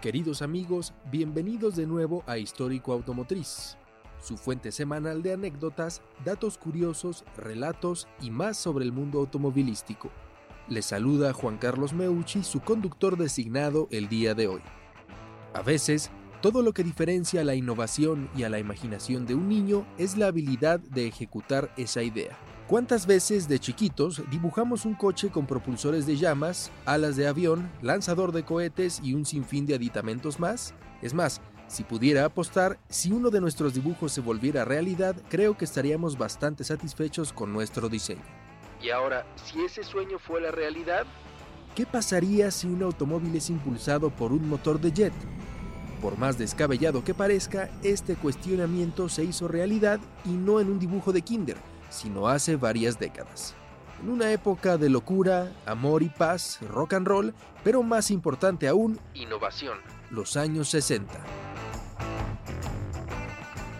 Queridos amigos, bienvenidos de nuevo a Histórico Automotriz, su fuente semanal de anécdotas, datos curiosos, relatos y más sobre el mundo automovilístico. Les saluda Juan Carlos Meucci, su conductor designado el día de hoy. A veces, todo lo que diferencia a la innovación y a la imaginación de un niño es la habilidad de ejecutar esa idea. ¿Cuántas veces de chiquitos dibujamos un coche con propulsores de llamas, alas de avión, lanzador de cohetes y un sinfín de aditamentos más? Es más, si pudiera apostar, si uno de nuestros dibujos se volviera realidad, creo que estaríamos bastante satisfechos con nuestro diseño. Y ahora, si ese sueño fuera realidad, ¿qué pasaría si un automóvil es impulsado por un motor de jet? Por más descabellado que parezca, este cuestionamiento se hizo realidad y no en un dibujo de Kinder, sino hace varias décadas. En una época de locura, amor y paz, rock and roll, pero más importante aún, innovación. Los años 60.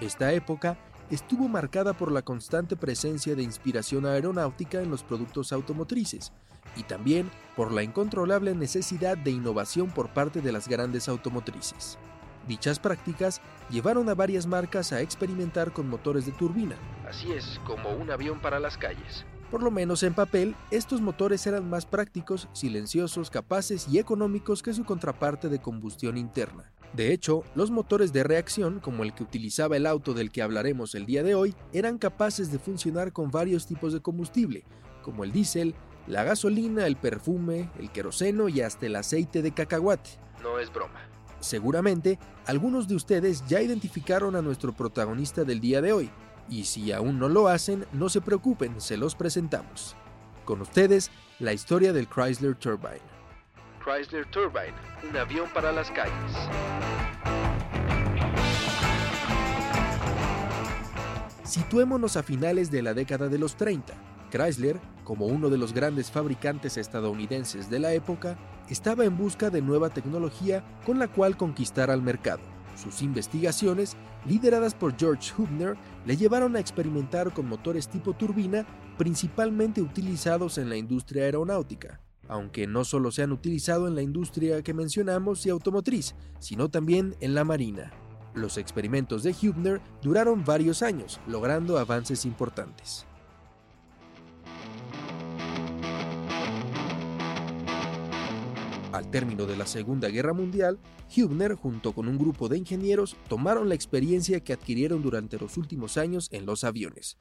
Esta época estuvo marcada por la constante presencia de inspiración aeronáutica en los productos automotrices y también por la incontrolable necesidad de innovación por parte de las grandes automotrices. Dichas prácticas llevaron a varias marcas a experimentar con motores de turbina. Así es, como un avión para las calles. Por lo menos en papel, estos motores eran más prácticos, silenciosos, capaces y económicos que su contraparte de combustión interna. De hecho, los motores de reacción, como el que utilizaba el auto del que hablaremos el día de hoy, eran capaces de funcionar con varios tipos de combustible, como el diésel, la gasolina, el perfume, el queroseno y hasta el aceite de cacahuate. No es broma. Seguramente, algunos de ustedes ya identificaron a nuestro protagonista del día de hoy, y si aún no lo hacen, no se preocupen, se los presentamos. Con ustedes, la historia del Chrysler Turbine. Chrysler Turbine, un avión para las calles. Situémonos a finales de la década de los 30. Chrysler, como uno de los grandes fabricantes estadounidenses de la época, estaba en busca de nueva tecnología con la cual conquistar al mercado. Sus investigaciones, lideradas por George Hubner, le llevaron a experimentar con motores tipo turbina, principalmente utilizados en la industria aeronáutica, aunque no solo se han utilizado en la industria que mencionamos y automotriz, sino también en la marina. Los experimentos de Hubner duraron varios años, logrando avances importantes. Al término de la Segunda Guerra Mundial, Hübner, junto con un grupo de ingenieros, tomaron la experiencia que adquirieron durante los últimos años en los aviones.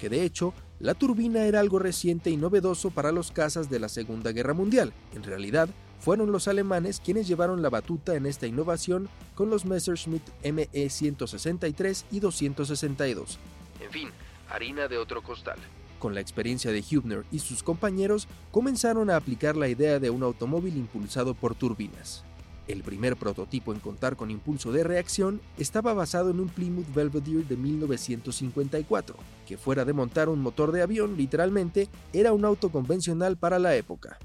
Que de hecho, la turbina era algo reciente y novedoso para los cazas de la Segunda Guerra Mundial. En realidad, fueron los alemanes quienes llevaron la batuta en esta innovación con los Messerschmitt ME 163 y 262. En fin, harina de otro costal. Con la experiencia de Hübner y sus compañeros, comenzaron a aplicar la idea de un automóvil impulsado por turbinas. El primer prototipo en contar con impulso de reacción estaba basado en un Plymouth Belvedere de 1954, que fuera de montar un motor de avión, literalmente, era un auto convencional para la época.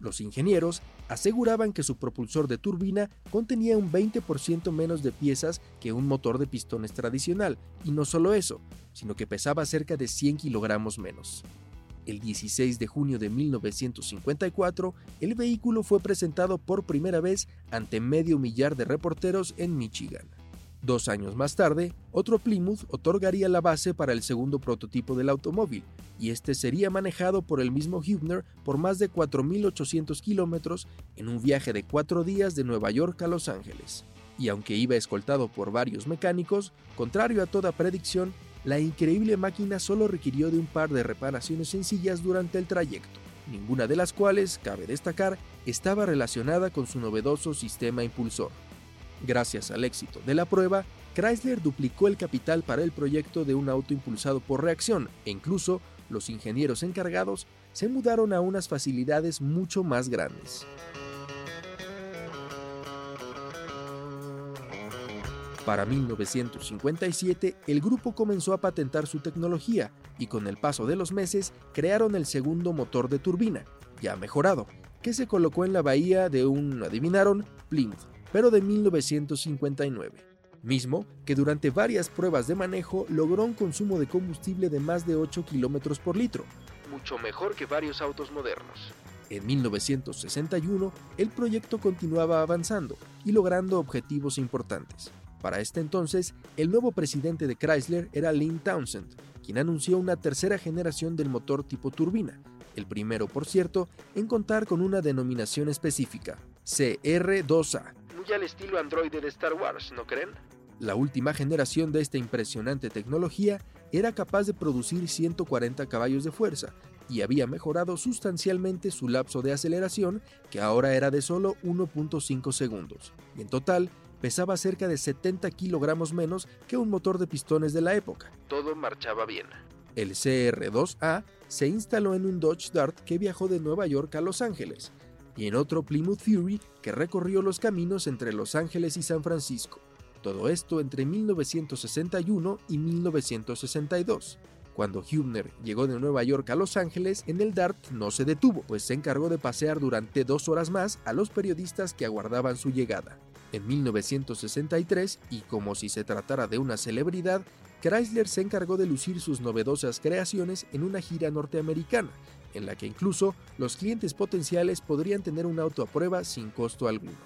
Los ingenieros aseguraban que su propulsor de turbina contenía un 20% menos de piezas que un motor de pistones tradicional, y no solo eso, sino que pesaba cerca de 100 kilogramos menos. El 16 de junio de 1954, el vehículo fue presentado por primera vez ante medio millar de reporteros en Michigan. Dos años más tarde, otro Plymouth otorgaría la base para el segundo prototipo del automóvil, y este sería manejado por el mismo Hübner por más de 4.800 kilómetros en un viaje de cuatro días de Nueva York a Los Ángeles. Y aunque iba escoltado por varios mecánicos, contrario a toda predicción, la increíble máquina solo requirió de un par de reparaciones sencillas durante el trayecto, ninguna de las cuales, cabe destacar, estaba relacionada con su novedoso sistema impulsor. Gracias al éxito de la prueba, Chrysler duplicó el capital para el proyecto de un auto impulsado por reacción e incluso los ingenieros encargados se mudaron a unas facilidades mucho más grandes. Para 1957, el grupo comenzó a patentar su tecnología y con el paso de los meses crearon el segundo motor de turbina, ya mejorado, que se colocó en la bahía de un, adivinaron, Plymouth pero de 1959, mismo que durante varias pruebas de manejo logró un consumo de combustible de más de 8 kilómetros por litro. Mucho mejor que varios autos modernos. En 1961, el proyecto continuaba avanzando y logrando objetivos importantes. Para este entonces, el nuevo presidente de Chrysler era Lynn Townsend, quien anunció una tercera generación del motor tipo turbina, el primero, por cierto, en contar con una denominación específica, CR2A. Muy al estilo androide de Star Wars, ¿no creen? La última generación de esta impresionante tecnología era capaz de producir 140 caballos de fuerza y había mejorado sustancialmente su lapso de aceleración, que ahora era de solo 1.5 segundos, y en total pesaba cerca de 70 kilogramos menos que un motor de pistones de la época. Todo marchaba bien. El CR2A se instaló en un Dodge Dart que viajó de Nueva York a Los Ángeles, y en otro Plymouth Fury que recorrió los caminos entre Los Ángeles y San Francisco. Todo esto entre 1961 y 1962. Cuando Hübner llegó de Nueva York a Los Ángeles, en el DART no se detuvo, pues se encargó de pasear durante dos horas más a los periodistas que aguardaban su llegada. En 1963, y como si se tratara de una celebridad, Chrysler se encargó de lucir sus novedosas creaciones en una gira norteamericana, en la que incluso los clientes potenciales podrían tener un auto a prueba sin costo alguno.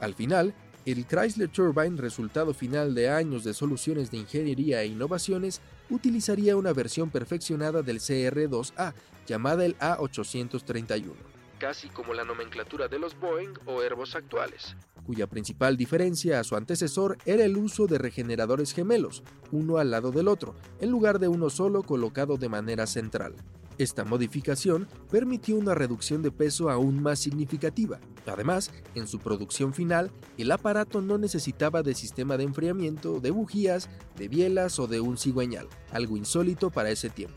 Al final, el Chrysler Turbine, resultado final de años de soluciones de ingeniería e innovaciones, utilizaría una versión perfeccionada del CR2A, llamada el A831. Casi como la nomenclatura de los Boeing o Airbus actuales. Cuya principal diferencia a su antecesor era el uso de regeneradores gemelos, uno al lado del otro, en lugar de uno solo colocado de manera central. Esta modificación permitió una reducción de peso aún más significativa. Además, en su producción final, el aparato no necesitaba de sistema de enfriamiento, de bujías, de bielas o de un cigüeñal, algo insólito para ese tiempo.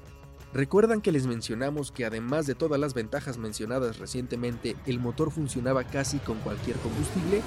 ¿Recuerdan que les mencionamos que además de todas las ventajas mencionadas recientemente, el motor funcionaba casi con cualquier combustible?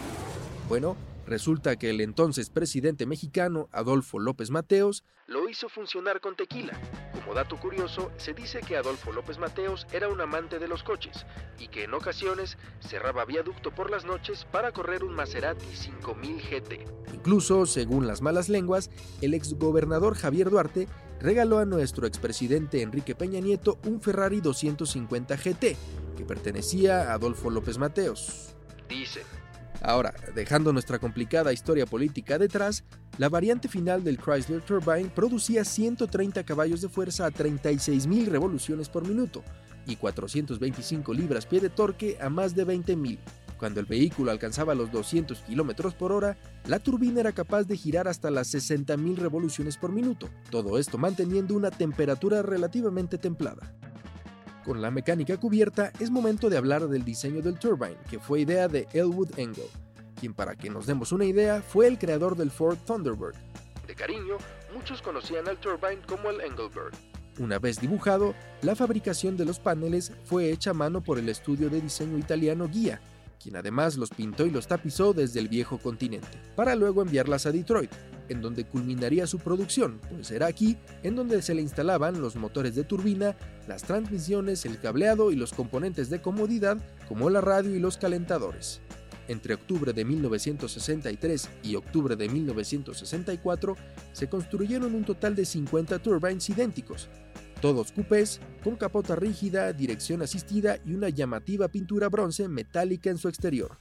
Bueno, Resulta que el entonces presidente mexicano, Adolfo López Mateos, lo hizo funcionar con tequila. Como dato curioso, se dice que Adolfo López Mateos era un amante de los coches y que en ocasiones cerraba viaducto por las noches para correr un Maserati 5000 GT. Incluso, según las malas lenguas, el exgobernador Javier Duarte regaló a nuestro expresidente Enrique Peña Nieto un Ferrari 250 GT que pertenecía a Adolfo López Mateos. Dicen. Ahora, dejando nuestra complicada historia política detrás, la variante final del Chrysler Turbine producía 130 caballos de fuerza a 36.000 revoluciones por minuto y 425 libras-pie de torque a más de 20.000. Cuando el vehículo alcanzaba los 200 km por hora, la turbina era capaz de girar hasta las 60.000 revoluciones por minuto, todo esto manteniendo una temperatura relativamente templada. Con la mecánica cubierta, es momento de hablar del diseño del turbine, que fue idea de Elwood Engel, quien para que nos demos una idea fue el creador del Ford Thunderbird. De cariño, muchos conocían al turbine como el Engelbird. Una vez dibujado, la fabricación de los paneles fue hecha a mano por el estudio de diseño italiano Guía, quien además los pintó y los tapizó desde el viejo continente, para luego enviarlas a Detroit, en donde culminaría su producción, pues era aquí en donde se le instalaban los motores de turbina, las transmisiones, el cableado y los componentes de comodidad como la radio y los calentadores. Entre octubre de 1963 y octubre de 1964 se construyeron un total de 50 turbines idénticos, todos cupés, con capota rígida, dirección asistida y una llamativa pintura bronce metálica en su exterior.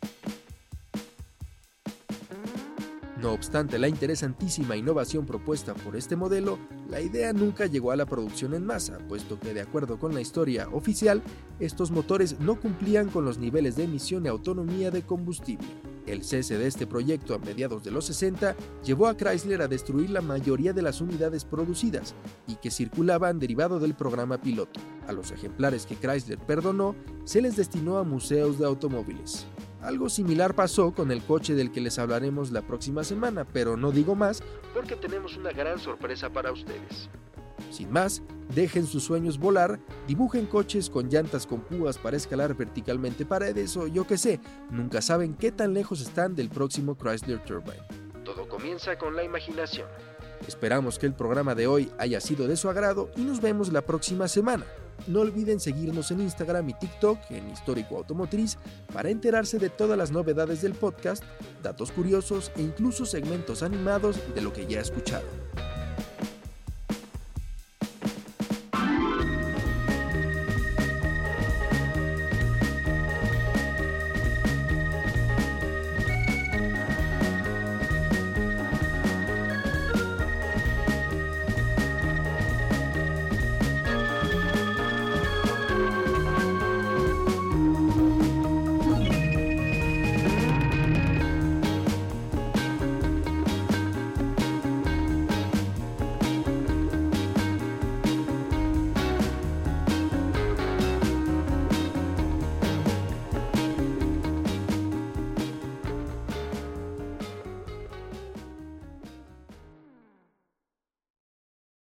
No obstante la interesantísima innovación propuesta por este modelo, la idea nunca llegó a la producción en masa, puesto que de acuerdo con la historia oficial, estos motores no cumplían con los niveles de emisión y autonomía de combustible. El cese de este proyecto a mediados de los 60 llevó a Chrysler a destruir la mayoría de las unidades producidas y que circulaban derivado del programa piloto. A los ejemplares que Chrysler perdonó se les destinó a museos de automóviles. Algo similar pasó con el coche del que les hablaremos la próxima semana, pero no digo más porque tenemos una gran sorpresa para ustedes. Sin más, dejen sus sueños volar, dibujen coches con llantas con púas para escalar verticalmente paredes o yo que sé, nunca saben qué tan lejos están del próximo Chrysler Turbine. Todo comienza con la imaginación. Esperamos que el programa de hoy haya sido de su agrado y nos vemos la próxima semana. No olviden seguirnos en Instagram y TikTok en Histórico Automotriz para enterarse de todas las novedades del podcast, datos curiosos e incluso segmentos animados de lo que ya escucharon.